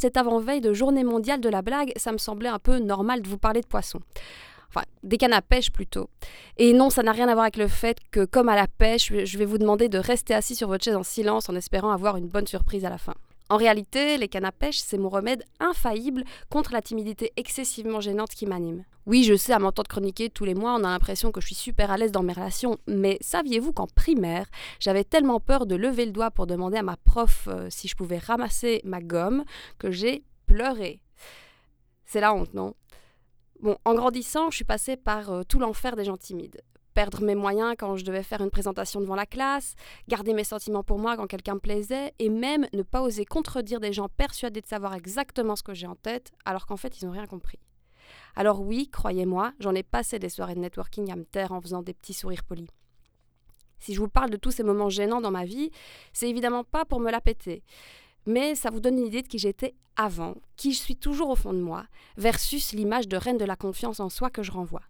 cette avant-veille de journée mondiale de la blague, ça me semblait un peu normal de vous parler de poissons. Enfin, des cannes à pêche plutôt. Et non, ça n'a rien à voir avec le fait que, comme à la pêche, je vais vous demander de rester assis sur votre chaise en silence en espérant avoir une bonne surprise à la fin. En réalité, les cannes à pêche, c'est mon remède infaillible contre la timidité excessivement gênante qui m'anime. Oui, je sais, à m'entendre chroniquer tous les mois, on a l'impression que je suis super à l'aise dans mes relations, mais saviez-vous qu'en primaire, j'avais tellement peur de lever le doigt pour demander à ma prof euh, si je pouvais ramasser ma gomme que j'ai pleuré. C'est la honte, non? Bon, en grandissant, je suis passée par euh, tout l'enfer des gens timides perdre mes moyens quand je devais faire une présentation devant la classe, garder mes sentiments pour moi quand quelqu'un me plaisait, et même ne pas oser contredire des gens persuadés de savoir exactement ce que j'ai en tête, alors qu'en fait ils n'ont rien compris. Alors oui, croyez-moi, j'en ai passé des soirées de networking à me taire en faisant des petits sourires polis. Si je vous parle de tous ces moments gênants dans ma vie, c'est évidemment pas pour me la péter. Mais ça vous donne une idée de qui j'étais avant, qui je suis toujours au fond de moi, versus l'image de reine de la confiance en soi que je renvoie.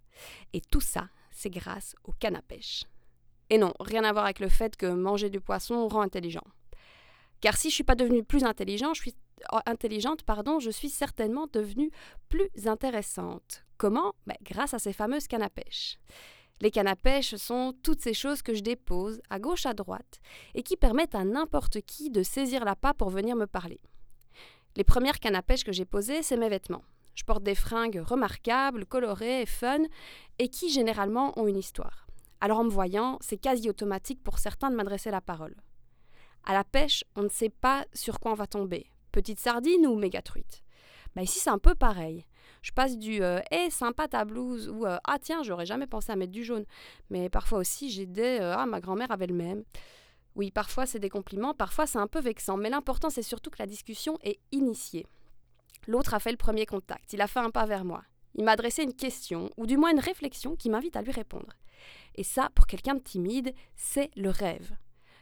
Et tout ça, c'est grâce au canne à pêche. Et non, rien à voir avec le fait que manger du poisson rend intelligent. Car si je suis pas devenue plus intelligente, je suis oh, pardon, je suis certainement devenue plus intéressante. Comment? Ben, Grâce à ces fameuses cannes à pêche. Les cannes à pêche sont toutes ces choses que je dépose à gauche à droite et qui permettent à n'importe qui de saisir la pas pour venir me parler. Les premières cannes à pêche que j'ai posées, c'est mes vêtements. Je porte des fringues remarquables, colorées, fun, et qui généralement ont une histoire. Alors en me voyant, c'est quasi automatique pour certains de m'adresser la parole. À la pêche, on ne sait pas sur quoi on va tomber. Petite sardine ou méga truite. Bah ici, c'est un peu pareil. Je passe du euh, Eh, sympa ta blouse ou euh, Ah, tiens, j'aurais jamais pensé à mettre du jaune. Mais parfois aussi, j'ai des euh, Ah, ma grand-mère avait le même. Oui, parfois c'est des compliments, parfois c'est un peu vexant, mais l'important c'est surtout que la discussion est initiée. L'autre a fait le premier contact, il a fait un pas vers moi. Il m'a adressé une question, ou du moins une réflexion qui m'invite à lui répondre. Et ça, pour quelqu'un de timide, c'est le rêve.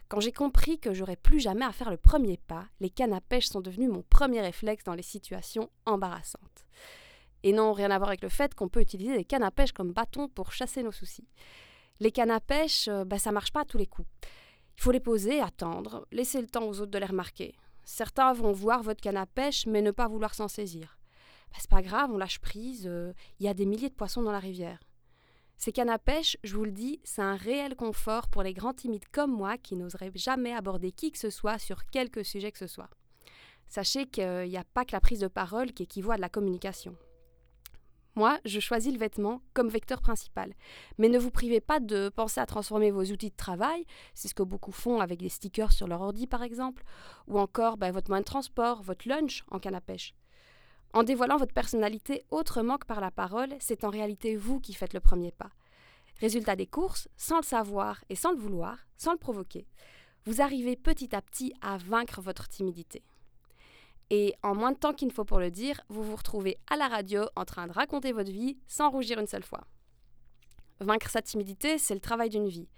Quand j'ai compris que j'aurais plus jamais à faire le premier pas, les cannes à pêche sont devenus mon premier réflexe dans les situations embarrassantes. Et non, rien à voir avec le fait qu'on peut utiliser les cannes à pêche comme bâton pour chasser nos soucis. Les cannes à pêche, bah, ça marche pas à tous les coups. Il faut les poser, attendre, laisser le temps aux autres de les remarquer. Certains vont voir votre canne à pêche mais ne pas vouloir s'en saisir. Bah, c'est pas grave, on lâche prise, euh, il y a des milliers de poissons dans la rivière. Ces cannes à pêche, je vous le dis, c'est un réel confort pour les grands timides comme moi qui n'oseraient jamais aborder qui que ce soit sur quelque sujet que ce soit. Sachez qu'il n'y a pas que la prise de parole qui équivaut à de la communication. Moi, je choisis le vêtement comme vecteur principal. Mais ne vous privez pas de penser à transformer vos outils de travail, c'est ce que beaucoup font avec des stickers sur leur ordi par exemple, ou encore ben, votre moyen de transport, votre lunch en canne à pêche. En dévoilant votre personnalité autrement que par la parole, c'est en réalité vous qui faites le premier pas. Résultat des courses, sans le savoir et sans le vouloir, sans le provoquer, vous arrivez petit à petit à vaincre votre timidité. Et en moins de temps qu'il ne faut pour le dire, vous vous retrouvez à la radio en train de raconter votre vie sans rougir une seule fois. Vaincre sa timidité, c'est le travail d'une vie.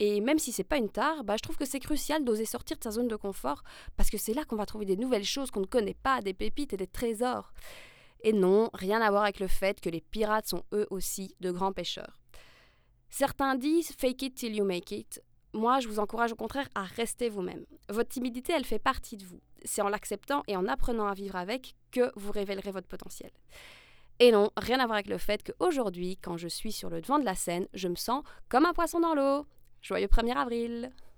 Et même si c'est pas une tare, bah, je trouve que c'est crucial d'oser sortir de sa zone de confort parce que c'est là qu'on va trouver des nouvelles choses qu'on ne connaît pas, des pépites et des trésors. Et non, rien à voir avec le fait que les pirates sont eux aussi de grands pêcheurs. Certains disent fake it till you make it. Moi, je vous encourage au contraire à rester vous-même. Votre timidité, elle fait partie de vous. C'est en l'acceptant et en apprenant à vivre avec que vous révélerez votre potentiel. Et non, rien à voir avec le fait qu'aujourd'hui, quand je suis sur le devant de la scène, je me sens comme un poisson dans l'eau. Joyeux 1er avril